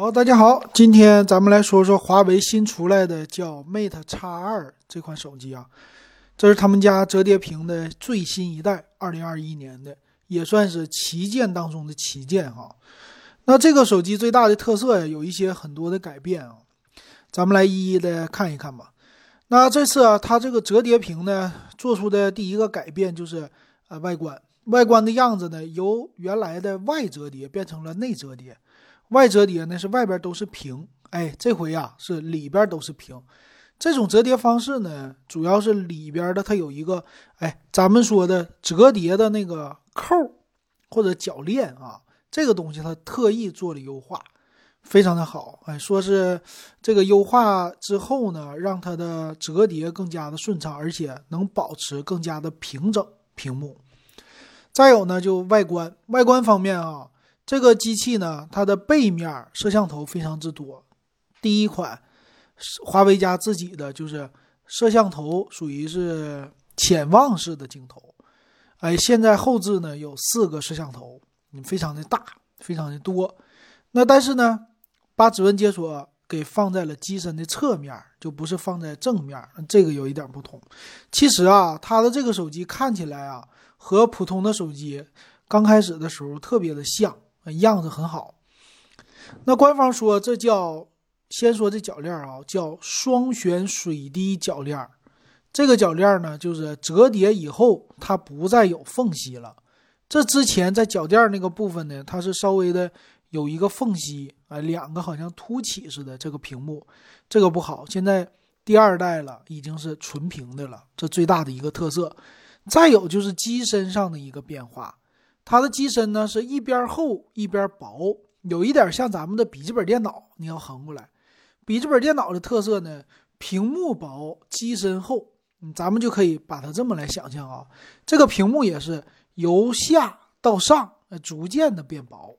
好，大家好，今天咱们来说说华为新出来的叫 Mate X 二这款手机啊，这是他们家折叠屏的最新一代，二零二一年的，也算是旗舰当中的旗舰哈。那这个手机最大的特色呀，有一些很多的改变啊，咱们来一一的看一看吧。那这次啊，它这个折叠屏呢，做出的第一个改变就是呃外观，外观的样子呢，由原来的外折叠变成了内折叠。外折叠呢是外边都是平，哎，这回呀是里边都是平。这种折叠方式呢，主要是里边的它有一个，哎，咱们说的折叠的那个扣或者铰链啊，这个东西它特意做了优化，非常的好。哎，说是这个优化之后呢，让它的折叠更加的顺畅，而且能保持更加的平整屏幕。再有呢，就外观，外观方面啊。这个机器呢，它的背面摄像头非常之多。第一款，华为家自己的就是摄像头，属于是潜望式的镜头。哎，现在后置呢有四个摄像头，嗯，非常的大，非常的多。那但是呢，把指纹解锁给放在了机身的侧面，就不是放在正面，这个有一点不同。其实啊，它的这个手机看起来啊，和普通的手机刚开始的时候特别的像。样子很好，那官方说这叫先说这铰链啊，叫双旋水滴铰链。这个铰链呢，就是折叠以后它不再有缝隙了。这之前在脚垫那个部分呢，它是稍微的有一个缝隙啊，两个好像凸起似的这个屏幕，这个不好。现在第二代了，已经是纯平的了，这最大的一个特色。再有就是机身上的一个变化。它的机身呢是一边厚一边薄，有一点像咱们的笔记本电脑。你要横过来，笔记本电脑的特色呢，屏幕薄，机身厚。咱们就可以把它这么来想象啊，这个屏幕也是由下到上，逐渐的变薄，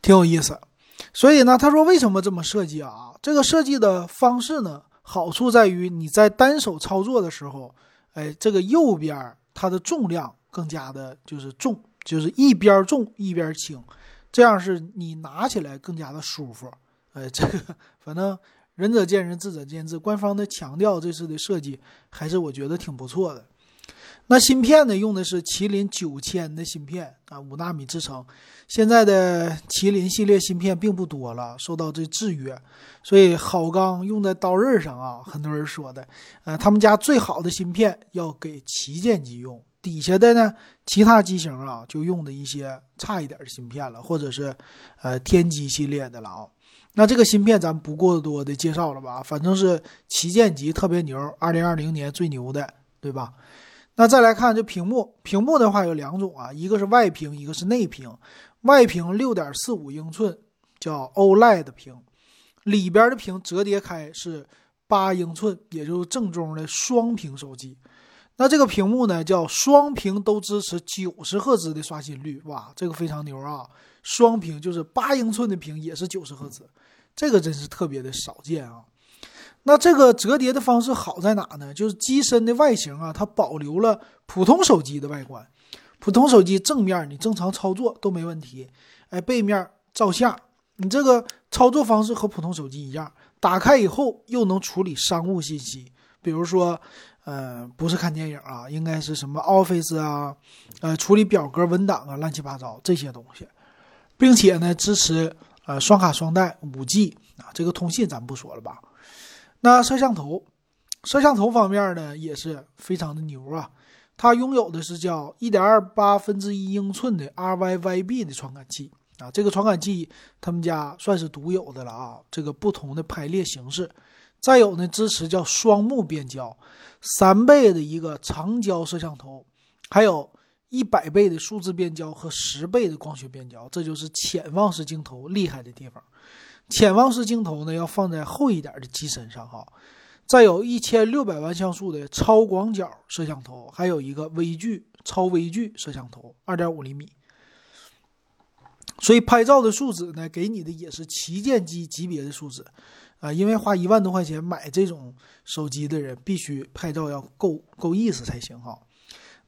挺有意思。所以呢，他说为什么这么设计啊？这个设计的方式呢，好处在于你在单手操作的时候，哎，这个右边它的重量。更加的就是重，就是一边重一边轻，这样是你拿起来更加的舒服。哎，这个反正仁者见仁，智者见智。官方的强调这次的设计还是我觉得挺不错的。那芯片呢，用的是麒麟九千的芯片啊，五纳米制成。现在的麒麟系列芯片并不多了，受到这制约，所以好钢用在刀刃上啊。很多人说的，呃，他们家最好的芯片要给旗舰机用。底下的呢，其他机型啊，就用的一些差一点的芯片了，或者是，呃，天玑系列的了啊。那这个芯片咱不过多的介绍了吧？反正是旗舰级特别牛，二零二零年最牛的，对吧？那再来看这屏幕，屏幕的话有两种啊，一个是外屏，一个是内屏。外屏六点四五英寸，叫 OLED 屏，里边的屏折叠开是八英寸，也就是正宗的双屏手机。那这个屏幕呢，叫双屏都支持九十赫兹的刷新率，哇，这个非常牛啊！双屏就是八英寸的屏也是九十赫兹，这个真是特别的少见啊。那这个折叠的方式好在哪呢？就是机身的外形啊，它保留了普通手机的外观，普通手机正面你正常操作都没问题，哎，背面照相，你这个操作方式和普通手机一样，打开以后又能处理商务信息，比如说。呃，不是看电影啊，应该是什么 Office 啊，呃，处理表格、文档啊，乱七八糟这些东西，并且呢，支持呃双卡双待、五 G 啊，这个通信咱不说了吧。那摄像头，摄像头方面呢，也是非常的牛啊，它拥有的是叫一点二八分之一英寸的 RYYB 的传感器啊，这个传感器他们家算是独有的了啊，这个不同的排列形式。再有呢，支持叫双目变焦，三倍的一个长焦摄像头，还有一百倍的数字变焦和十倍的光学变焦，这就是潜望式镜头厉害的地方。潜望式镜头呢，要放在厚一点的机身上哈。再有一千六百万像素的超广角摄像头，还有一个微距超微距摄像头，二点五厘米。所以拍照的素质呢，给你的也是旗舰机级别的素质。啊，因为花一万多块钱买这种手机的人，必须拍照要够够意思才行哈。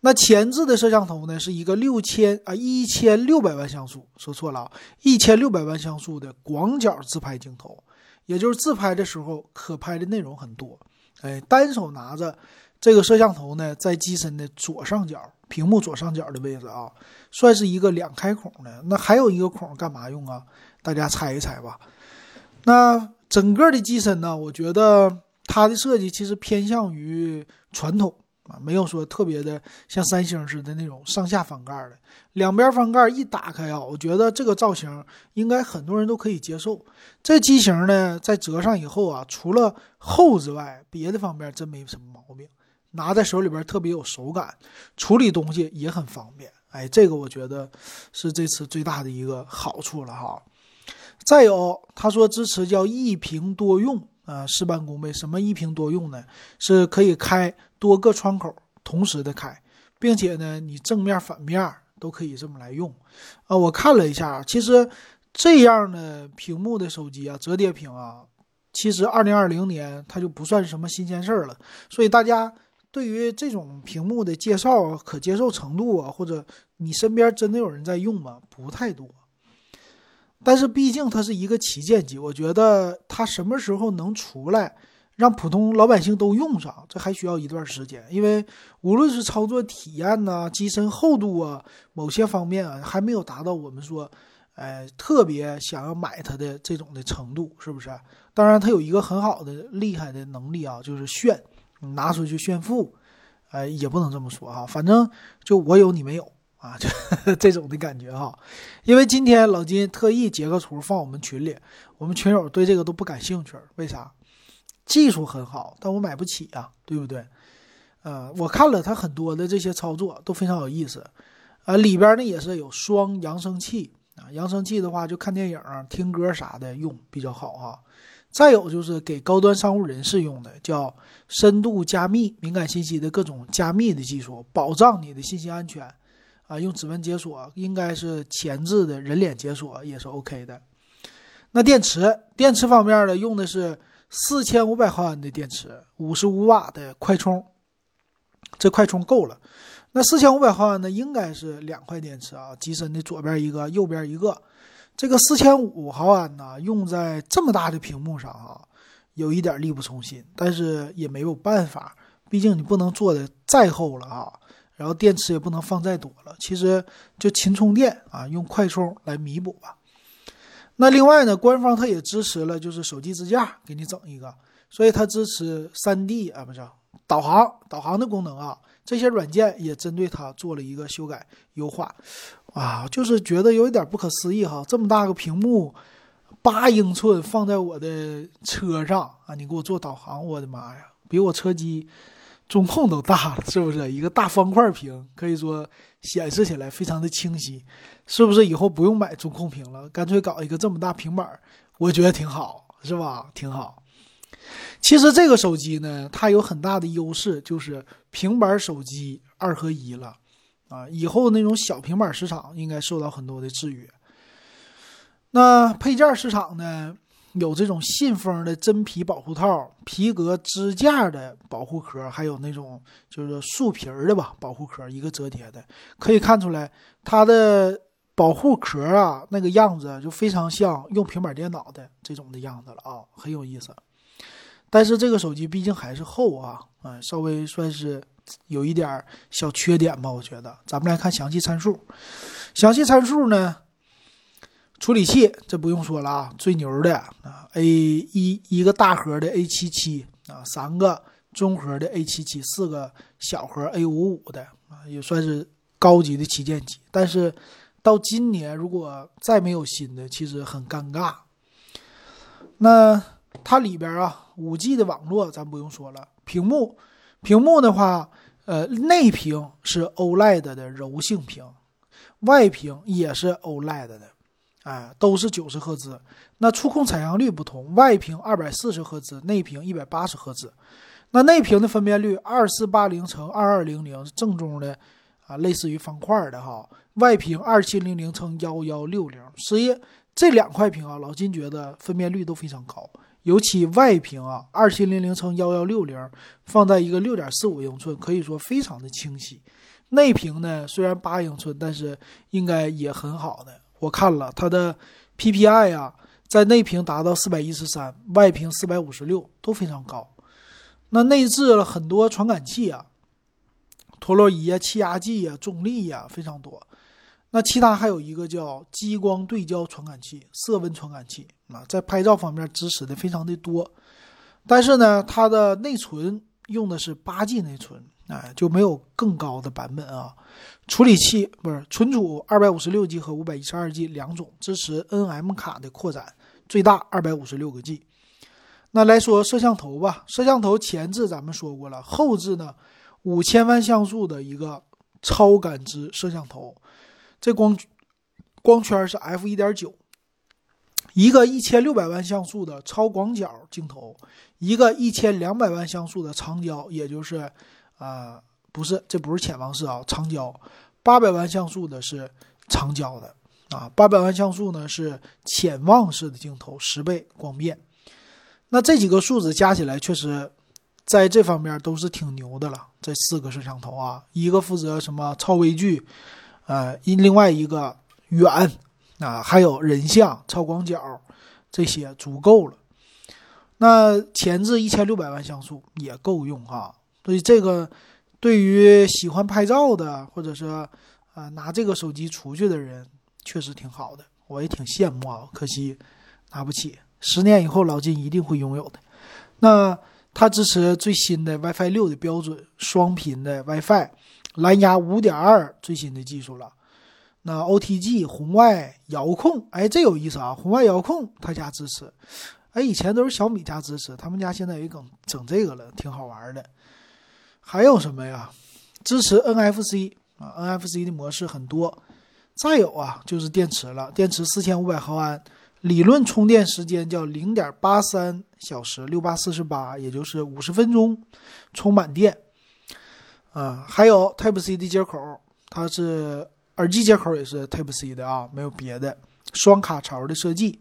那前置的摄像头呢，是一个六千啊一千六百万像素，说错了啊，一千六百万像素的广角自拍镜头，也就是自拍的时候可拍的内容很多。哎，单手拿着这个摄像头呢，在机身的左上角，屏幕左上角的位置啊，算是一个两开孔的。那还有一个孔干嘛用啊？大家猜一猜吧。那整个的机身呢，我觉得它的设计其实偏向于传统。啊，没有说特别的像三星似的那种上下翻盖的，两边翻盖一打开啊，我觉得这个造型应该很多人都可以接受。这机型呢，在折上以后啊，除了厚之外，别的方面真没什么毛病，拿在手里边特别有手感，处理东西也很方便。哎，这个我觉得是这次最大的一个好处了哈。再有，他说支持叫一屏多用。啊，事半功倍。什么一屏多用呢？是可以开多个窗口同时的开，并且呢，你正面反面都可以这么来用。啊，我看了一下，其实这样的屏幕的手机啊，折叠屏啊，其实二零二零年它就不算是什么新鲜事儿了。所以大家对于这种屏幕的介绍可接受程度啊，或者你身边真的有人在用吗？不太多。但是毕竟它是一个旗舰机，我觉得它什么时候能出来，让普通老百姓都用上，这还需要一段时间。因为无论是操作体验呐、机身厚度啊，某些方面啊，还没有达到我们说，哎，特别想要买它的这种的程度，是不是？当然，它有一个很好的、厉害的能力啊，就是炫，拿出去炫富，哎，也不能这么说哈，反正就我有你没有。啊，就 这种的感觉哈，因为今天老金特意截个图放我们群里，我们群友对这个都不感兴趣，为啥？技术很好，但我买不起啊，对不对？呃，我看了他很多的这些操作都非常有意思，啊，里边呢也是有双扬声器啊，扬声器的话就看电影、听歌啥的用比较好哈。再有就是给高端商务人士用的，叫深度加密敏感信息的各种加密的技术，保障你的信息安全。啊，用指纹解锁应该是前置的人脸解锁也是 OK 的。那电池，电池方面呢，用的是四千五百毫安的电池，五十五瓦的快充，这快充够了。那四千五百毫安呢，应该是两块电池啊，机身的左边一个，右边一个。这个四千五毫安呢，用在这么大的屏幕上啊，有一点力不从心，但是也没有办法，毕竟你不能做的再厚了啊。然后电池也不能放再多了，其实就勤充电啊，用快充来弥补吧。那另外呢，官方它也支持了，就是手机支架给你整一个，所以它支持三 D 啊，不是导航导航的功能啊，这些软件也针对它做了一个修改优化。啊，就是觉得有一点不可思议哈，这么大个屏幕，八英寸放在我的车上啊，你给我做导航，我的妈呀，比我车机。中控都大了，是不是一个大方块屏？可以说显示起来非常的清晰，是不是？以后不用买中控屏了，干脆搞一个这么大平板，我觉得挺好，是吧？挺好。其实这个手机呢，它有很大的优势，就是平板手机二合一了啊。以后那种小平板市场应该受到很多的制约。那配件市场呢？有这种信封的真皮保护套、皮革支架的保护壳，还有那种就是树皮的吧保护壳，一个折叠的，可以看出来它的保护壳啊，那个样子就非常像用平板电脑的这种的样子了啊，很有意思。但是这个手机毕竟还是厚啊，啊，稍微算是有一点小缺点吧，我觉得。咱们来看详细参数，详细参数呢？处理器这不用说了啊，最牛的啊，A 一一个大核的 A 七七啊，三个中核的 A 七七，四个小核 A 五五的啊，也算是高级的旗舰机。但是到今年如果再没有新的，其实很尴尬。那它里边啊，五 G 的网络咱不用说了，屏幕屏幕的话，呃，内屏是 OLED 的柔性屏，外屏也是 OLED 的。哎，都是九十赫兹，那触控采样率不同，外屏二百四十赫兹，内屏一百八十赫兹。那内屏的分辨率二四八零乘二二零零正宗的啊，类似于方块的哈。外屏二七零零乘幺幺六零，所以这两块屏啊，老金觉得分辨率都非常高，尤其外屏啊，二七零零乘幺幺六零放在一个六点四五英寸，可以说非常的清晰。内屏呢虽然八英寸，但是应该也很好的。我看了它的 PPI 啊，在内屏达到四百一十三，外屏四百五十六，都非常高。那内置了很多传感器啊，陀螺仪啊、气压计啊、重力呀，非常多。那其他还有一个叫激光对焦传感器、色温传感器啊，在拍照方面支持的非常的多。但是呢，它的内存用的是八 G 内存，哎，就没有更高的版本啊。处理器不是存储二百五十六 G 和五百一十二 G 两种，支持 NM 卡的扩展，最大二百五十六个 G。那来说摄像头吧，摄像头前置咱们说过了，后置呢五千万像素的一个超感知摄像头，这光光圈是 f 一点九，一个一千六百万像素的超广角镜头，一个一千两百万像素的长焦，也就是啊不是这不是潜望式啊长焦，八百万像素的是长焦的啊，八百万像素呢是潜望式的镜头，十倍光变。那这几个数字加起来，确实在这方面都是挺牛的了。这四个摄像头啊，一个负责什么超微距，呃，另外一个远啊，还有人像、超广角，这些足够了。那前置一千六百万像素也够用哈。所以这个对于喜欢拍照的，或者说啊拿这个手机出去的人，确实挺好的。我也挺羡慕啊，可惜拿不起。十年以后，老金一定会拥有的。那它支持最新的 WiFi 六的标准，双频的 WiFi，蓝牙五点二最新的技术了。那 OTG 红外遥控，哎，这有意思啊！红外遥控他家支持，哎，以前都是小米家支持，他们家现在也整整这个了，挺好玩的。还有什么呀？支持 NFC 啊，NFC 的模式很多。再有啊，就是电池了，电池四千五百毫安。理论充电时间叫零点八三小时，六八四十八，也就是五十分钟充满电。啊，还有 Type C 的接口，它是耳机接口也是 Type C 的啊，没有别的。双卡槽的设计，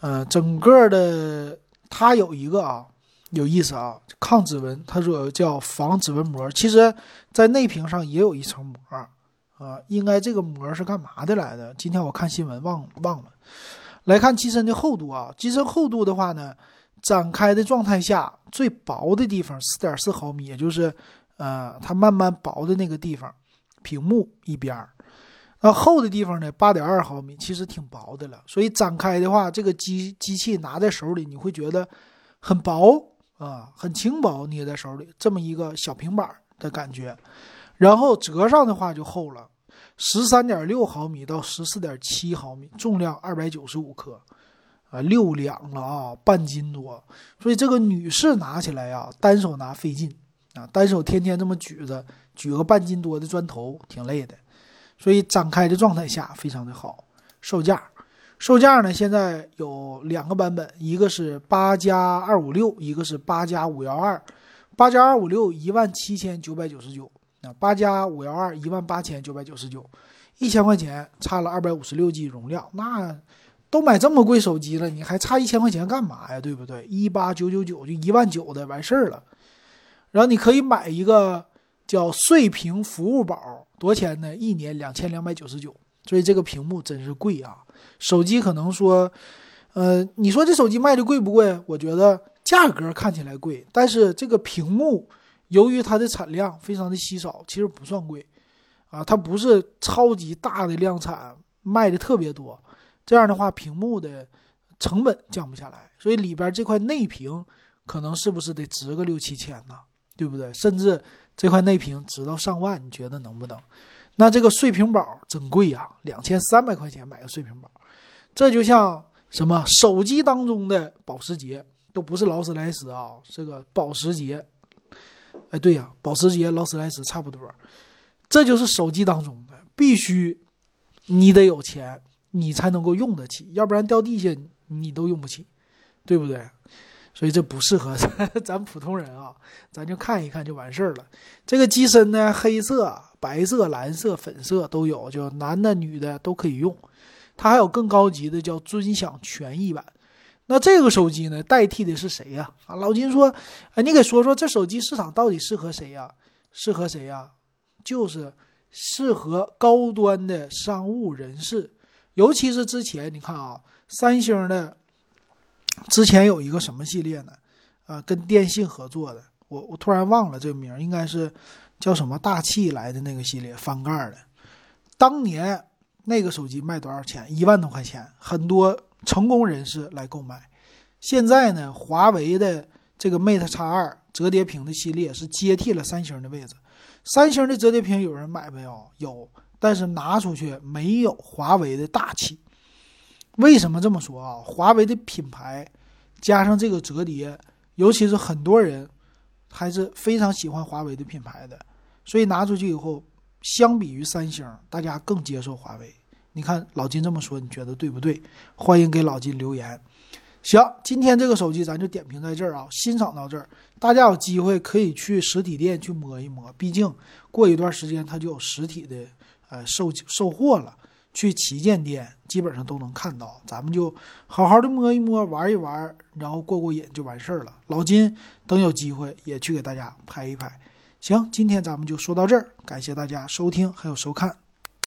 呃，整个的它有一个啊，有意思啊，抗指纹，它说叫防指纹膜，其实在内屏上也有一层膜啊，应该这个膜是干嘛的来的？今天我看新闻忘忘了。来看机身的厚度啊，机身厚度的话呢，展开的状态下最薄的地方四点四毫米，也就是呃它慢慢薄的那个地方，屏幕一边儿，那厚的地方呢八点二毫米，其实挺薄的了。所以展开的话，这个机机器拿在手里，你会觉得很薄啊，很轻薄，捏在手里这么一个小平板的感觉。然后折上的话就厚了。十三点六毫米到十四点七毫米，重量二百九十五克，啊，六两了啊，半斤多。所以这个女士拿起来呀，单手拿费劲啊，单手天天这么举着，举个半斤多的砖头挺累的。所以展开的状态下非常的好。售价，售价呢现在有两个版本，一个是八加二五六，一个是八加五幺二。八加二五六一万七千九百九十九。那八加五幺二一万八千九百九十九，一千块钱差了二百五十六 G 容量，那都买这么贵手机了，你还差一千块钱干嘛呀？对不对？一八九九九就一万九的完事儿了。然后你可以买一个叫碎屏服务宝，多少钱呢？一年两千两百九十九。所以这个屏幕真是贵啊！手机可能说，呃，你说这手机卖的贵不贵？我觉得价格看起来贵，但是这个屏幕。由于它的产量非常的稀少，其实不算贵，啊，它不是超级大的量产，卖的特别多，这样的话屏幕的成本降不下来，所以里边这块内屏可能是不是得值个六七千呢？对不对？甚至这块内屏值到上万，你觉得能不能？那这个碎屏保真贵呀，两千三百块钱买个碎屏保，这就像什么手机当中的保时捷，都不是劳斯莱斯啊，这个保时捷。哎，对呀，保时捷、劳斯莱斯差不多，这就是手机当中的，必须你得有钱，你才能够用得起，要不然掉地下你都用不起，对不对？所以这不适合 咱普通人啊，咱就看一看就完事儿了。这个机身呢，黑色、白色、蓝色、粉色都有，就男的、女的都可以用。它还有更高级的，叫尊享权益版。那这个手机呢，代替的是谁呀？啊，老金说，哎，你给说说这手机市场到底适合谁呀？适合谁呀？就是适合高端的商务人士，尤其是之前你看啊，三星的之前有一个什么系列呢？啊，跟电信合作的，我我突然忘了这个名，应该是叫什么大气来的那个系列，翻盖的。当年那个手机卖多少钱？一万多块钱，很多成功人士来购买。现在呢，华为的这个 Mate X 二折叠屏的系列是接替了三星的位置。三星的折叠屏有人买没有？有，但是拿出去没有华为的大气。为什么这么说啊？华为的品牌加上这个折叠，尤其是很多人还是非常喜欢华为的品牌的，所以拿出去以后，相比于三星，大家更接受华为。你看老金这么说，你觉得对不对？欢迎给老金留言。行，今天这个手机咱就点评在这儿啊，欣赏到这儿，大家有机会可以去实体店去摸一摸，毕竟过一段时间它就有实体的呃售售货了，去旗舰店基本上都能看到，咱们就好好的摸一摸，玩一玩，然后过过瘾就完事儿了。老金等有机会也去给大家拍一拍。行，今天咱们就说到这儿，感谢大家收听还有收看。